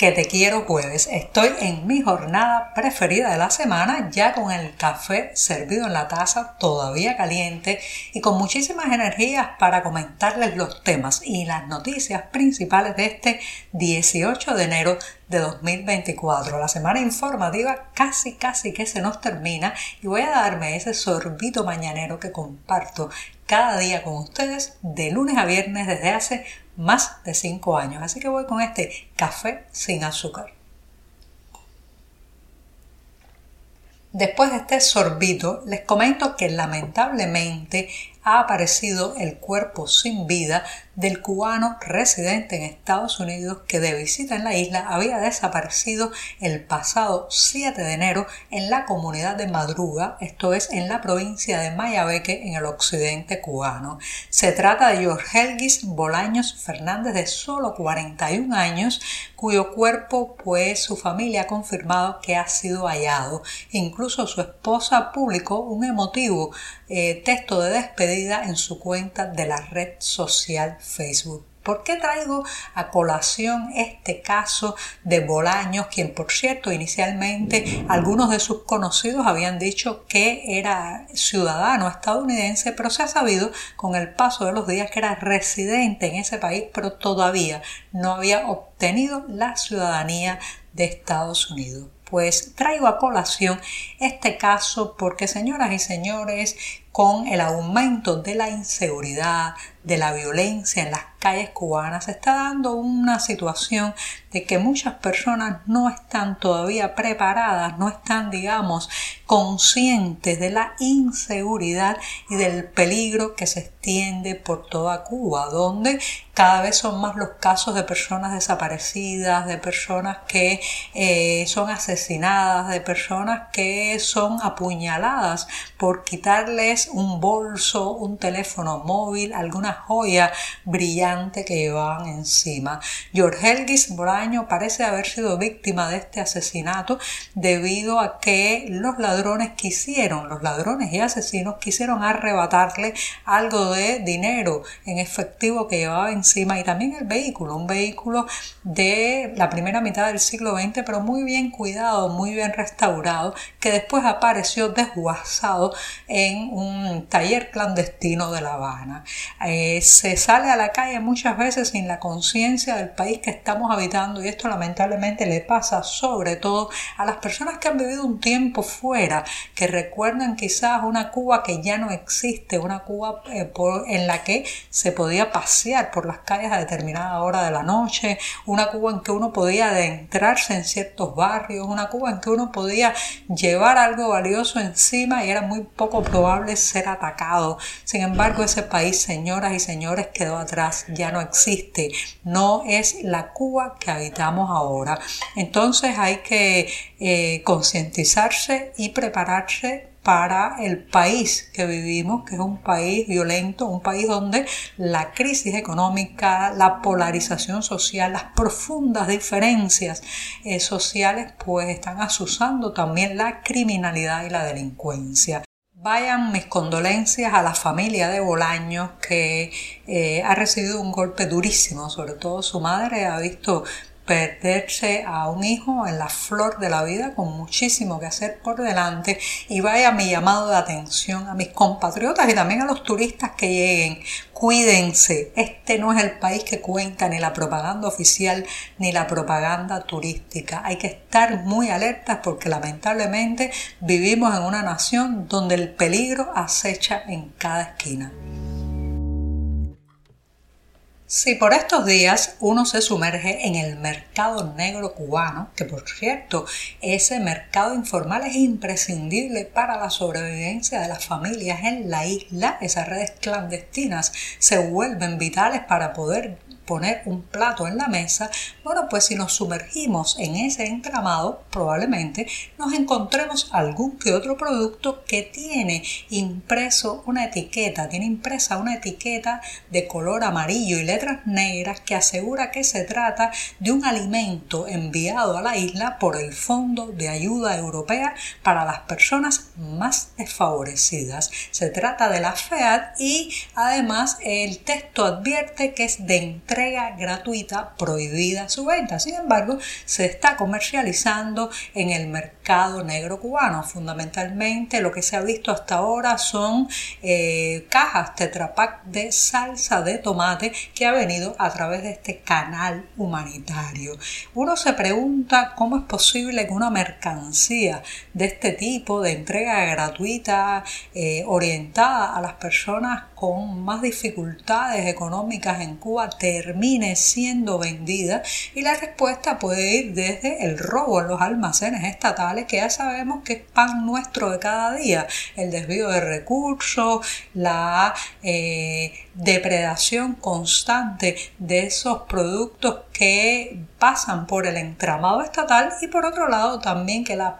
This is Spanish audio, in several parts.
que te quiero jueves. Estoy en mi jornada preferida de la semana, ya con el café servido en la taza, todavía caliente y con muchísimas energías para comentarles los temas y las noticias principales de este 18 de enero de 2024. La semana informativa casi casi que se nos termina y voy a darme ese sorbito mañanero que comparto cada día con ustedes de lunes a viernes desde hace más de 5 años. Así que voy con este café sin azúcar. Después de este sorbito, les comento que lamentablemente ha aparecido el cuerpo sin vida del cubano residente en Estados Unidos que de visita en la isla había desaparecido el pasado 7 de enero en la comunidad de Madruga, esto es en la provincia de Mayabeque en el occidente cubano. Se trata de George Helgis Bolaños Fernández de solo 41 años, cuyo cuerpo pues su familia ha confirmado que ha sido hallado. Incluso su esposa publicó un emotivo eh, texto de despedida en su cuenta de la red social Facebook. ¿Por qué traigo a colación este caso de Bolaños, quien por cierto inicialmente algunos de sus conocidos habían dicho que era ciudadano estadounidense, pero se ha sabido con el paso de los días que era residente en ese país, pero todavía no había obtenido la ciudadanía de Estados Unidos? Pues traigo a colación este caso porque, señoras y señores, con el aumento de la inseguridad, de la violencia en las calles cubanas, se está dando una situación de que muchas personas no están todavía preparadas, no están, digamos, conscientes de la inseguridad y del peligro que se extiende por toda Cuba, donde cada vez son más los casos de personas desaparecidas, de personas que eh, son asesinadas, de personas que son apuñaladas por quitarles un bolso, un teléfono móvil, alguna joya brillante que llevaban encima. George Helgis Braño parece haber sido víctima de este asesinato debido a que los ladrones quisieron, los ladrones y asesinos quisieron arrebatarle algo de dinero en efectivo que llevaba encima y también el vehículo, un vehículo de la primera mitad del siglo XX, pero muy bien cuidado, muy bien restaurado, que después apareció desguazado en un taller clandestino de La Habana. Eh, se sale a la calle muchas veces sin la conciencia del país que estamos habitando y esto lamentablemente le pasa sobre todo a las personas que han vivido un tiempo fuera, que recuerdan quizás una Cuba que ya no existe, una Cuba eh, en la que se podía pasear por las calles a determinada hora de la noche, una Cuba en que uno podía adentrarse en ciertos barrios, una Cuba en que uno podía llevar algo valioso encima y era muy poco probable ser atacado. Sin embargo, ese país, y señores, quedó atrás, ya no existe, no es la Cuba que habitamos ahora. Entonces hay que eh, concientizarse y prepararse para el país que vivimos, que es un país violento, un país donde la crisis económica, la polarización social, las profundas diferencias eh, sociales, pues están asusando también la criminalidad y la delincuencia. Vayan mis condolencias a la familia de Bolaños que eh, ha recibido un golpe durísimo, sobre todo su madre ha visto perderse a un hijo en la flor de la vida con muchísimo que hacer por delante y vaya mi llamado de atención a mis compatriotas y también a los turistas que lleguen. Cuídense, este no es el país que cuenta ni la propaganda oficial ni la propaganda turística. Hay que estar muy alertas porque lamentablemente vivimos en una nación donde el peligro acecha en cada esquina. Si por estos días uno se sumerge en el mercado negro cubano, que por cierto, ese mercado informal es imprescindible para la sobrevivencia de las familias en la isla, esas redes clandestinas se vuelven vitales para poder poner un plato en la mesa, bueno, pues si nos sumergimos en ese entramado, probablemente nos encontremos algún que otro producto que tiene impreso una etiqueta, tiene impresa una etiqueta de color amarillo y letras negras que asegura que se trata de un alimento enviado a la isla por el Fondo de Ayuda Europea para las personas más desfavorecidas. Se trata de la FEAD y además el texto advierte que es de entrega gratuita prohibida su venta. Sin embargo, se está comercializando en el mercado negro cubano. Fundamentalmente lo que se ha visto hasta ahora son eh, cajas tetrapac de salsa de tomate que ha venido a través de este canal humanitario. Uno se pregunta cómo es posible que una mercancía de este tipo de entrega gratuita eh, orientada a las personas con más dificultades económicas en Cuba termine siendo vendida. Y la respuesta puede ir desde el robo en los almacenes estatales que ya sabemos que es pan nuestro de cada día, el desvío de recursos, la eh, depredación constante de esos productos que pasan por el entramado estatal y por otro lado también que las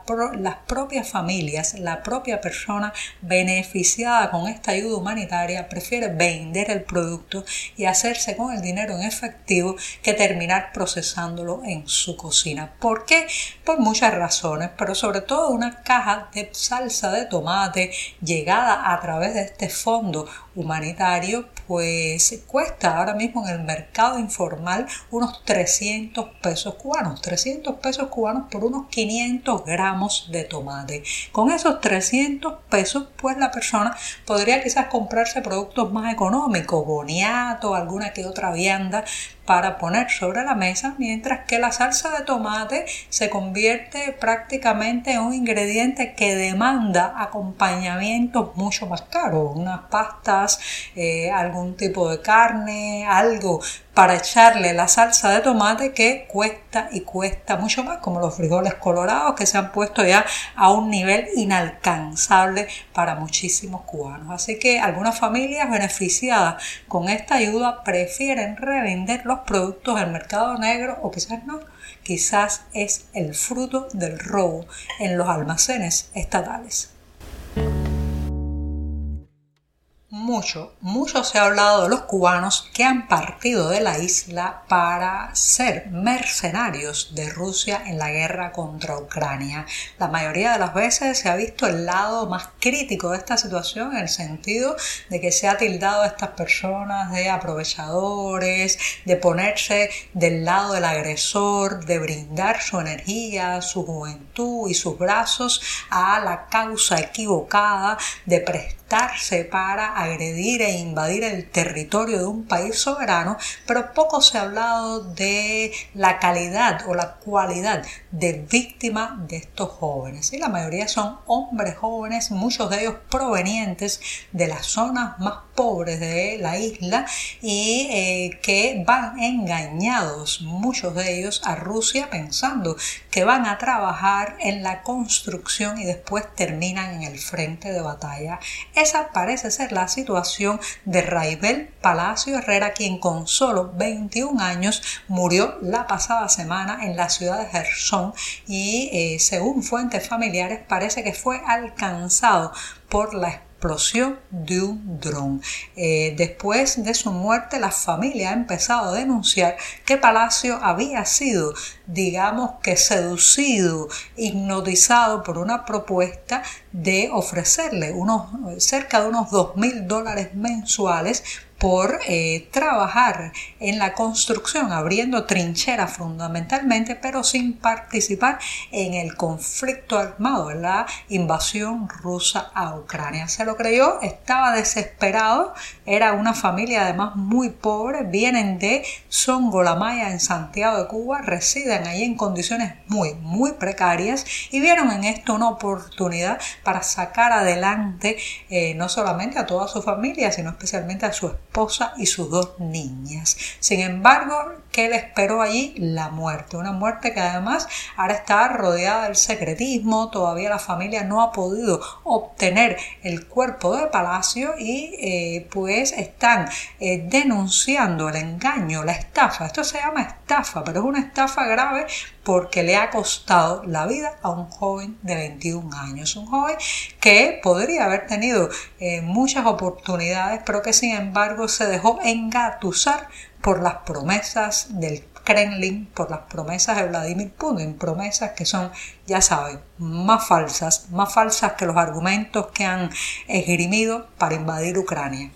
propias familias, la propia persona beneficiada con esta ayuda humanitaria prefiere vender el producto y hacerse con el dinero en efectivo que terminar procesándolo en su cocina. ¿Por qué? Por muchas razones, pero sobre todo una caja de salsa de tomate llegada a través de este fondo humanitario pues cuesta ahora mismo en el mercado informal unos 300 pesos cubanos, 300 pesos cubanos por unos 500 gramos de tomate. Con esos 300 pesos pues la persona podría quizás comprarse productos más económicos, boniato, alguna que otra vianda para poner sobre la mesa, mientras que la salsa de tomate se convierte prácticamente en un ingrediente que demanda acompañamientos mucho más caros, unas pastas, eh, algún tipo de carne, algo para echarle la salsa de tomate que cuesta y cuesta mucho más, como los frijoles colorados que se han puesto ya a un nivel inalcanzable para muchísimos cubanos. Así que algunas familias beneficiadas con esta ayuda prefieren revender los productos del mercado negro o quizás no, quizás es el fruto del robo en los almacenes estatales. Mucho, mucho se ha hablado de los cubanos que han partido de la isla para ser mercenarios de Rusia en la guerra contra Ucrania. La mayoría de las veces se ha visto el lado más crítico de esta situación en el sentido de que se ha tildado a estas personas de aprovechadores, de ponerse del lado del agresor, de brindar su energía, su juventud y sus brazos a la causa equivocada, de prestar para agredir e invadir el territorio de un país soberano, pero poco se ha hablado de la calidad o la cualidad de víctima de estos jóvenes. Y la mayoría son hombres jóvenes, muchos de ellos provenientes de las zonas más pobres de la isla y eh, que van engañados, muchos de ellos, a Rusia pensando que van a trabajar en la construcción y después terminan en el frente de batalla. Esa parece ser la situación de Raibel Palacio Herrera, quien con solo 21 años murió la pasada semana en la ciudad de Gerson y eh, según fuentes familiares parece que fue alcanzado por la explosión de un dron. Eh, después de su muerte, la familia ha empezado a denunciar que Palacio había sido, digamos que seducido, hipnotizado por una propuesta de ofrecerle unos, cerca de unos dos mil dólares mensuales por eh, trabajar en la construcción, abriendo trincheras fundamentalmente, pero sin participar en el conflicto armado, en la invasión rusa a Ucrania. Se lo creyó, estaba desesperado, era una familia además muy pobre, vienen de Songolamaya en Santiago de Cuba, residen allí en condiciones muy, muy precarias y vieron en esto una oportunidad para sacar adelante eh, no solamente a toda su familia, sino especialmente a su esposa y sus dos niñas. Sin embargo, ¿qué le esperó allí? La muerte. Una muerte que además ahora está rodeada del secretismo, todavía la familia no ha podido obtener el cuerpo de Palacio y eh, pues están eh, denunciando el engaño, la estafa. Esto se llama estafa, pero es una estafa grave porque le ha costado la vida a un joven de 21 años. Un joven que podría haber tenido eh, muchas oportunidades, pero que sin embargo se dejó engatusar por las promesas del Kremlin, por las promesas de Vladimir Putin, promesas que son, ya saben, más falsas, más falsas que los argumentos que han esgrimido para invadir Ucrania.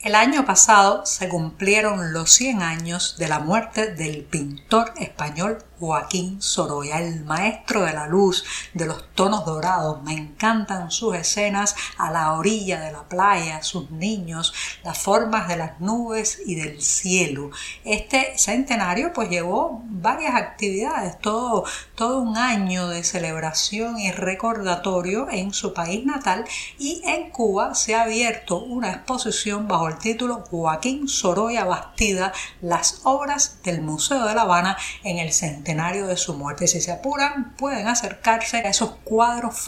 El año pasado se cumplieron los 100 años de la muerte del pintor español Joaquín Sorolla, el maestro de la luz, de los tonos dorados. Me encantan sus escenas a la orilla de la playa, sus niños, las formas de las nubes y del cielo. Este centenario pues llevó varias actividades, todo, todo un año de celebración y recordatorio en su país natal y en Cuba se ha abierto una exposición bajo el título Joaquín Sorolla Bastida, las obras del Museo de La Habana en el centenario de su muerte. Si se apuran, pueden acercarse a esos cuadros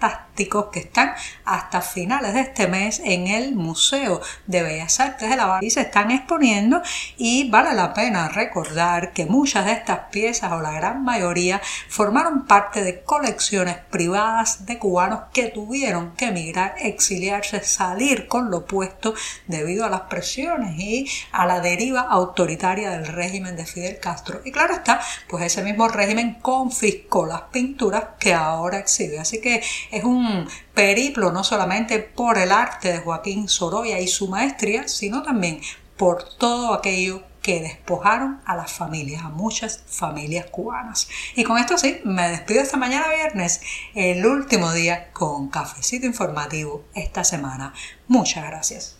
fantásticos que están hasta finales de este mes en el Museo de Bellas Artes de La Habana y se están exponiendo y vale la pena recordar que muchas de estas piezas o la gran mayoría formaron parte de colecciones privadas de cubanos que tuvieron que emigrar, exiliarse, salir con lo puesto debido a las presiones y a la deriva autoritaria del régimen de Fidel Castro. Y claro está, pues ese mismo régimen confiscó las pinturas que ahora exhibe. Así que es un periplo no solamente por el arte de Joaquín Sorolla y su maestría, sino también por todo aquello que despojaron a las familias, a muchas familias cubanas. Y con esto sí, me despido esta mañana viernes, el último día con cafecito informativo esta semana. Muchas gracias.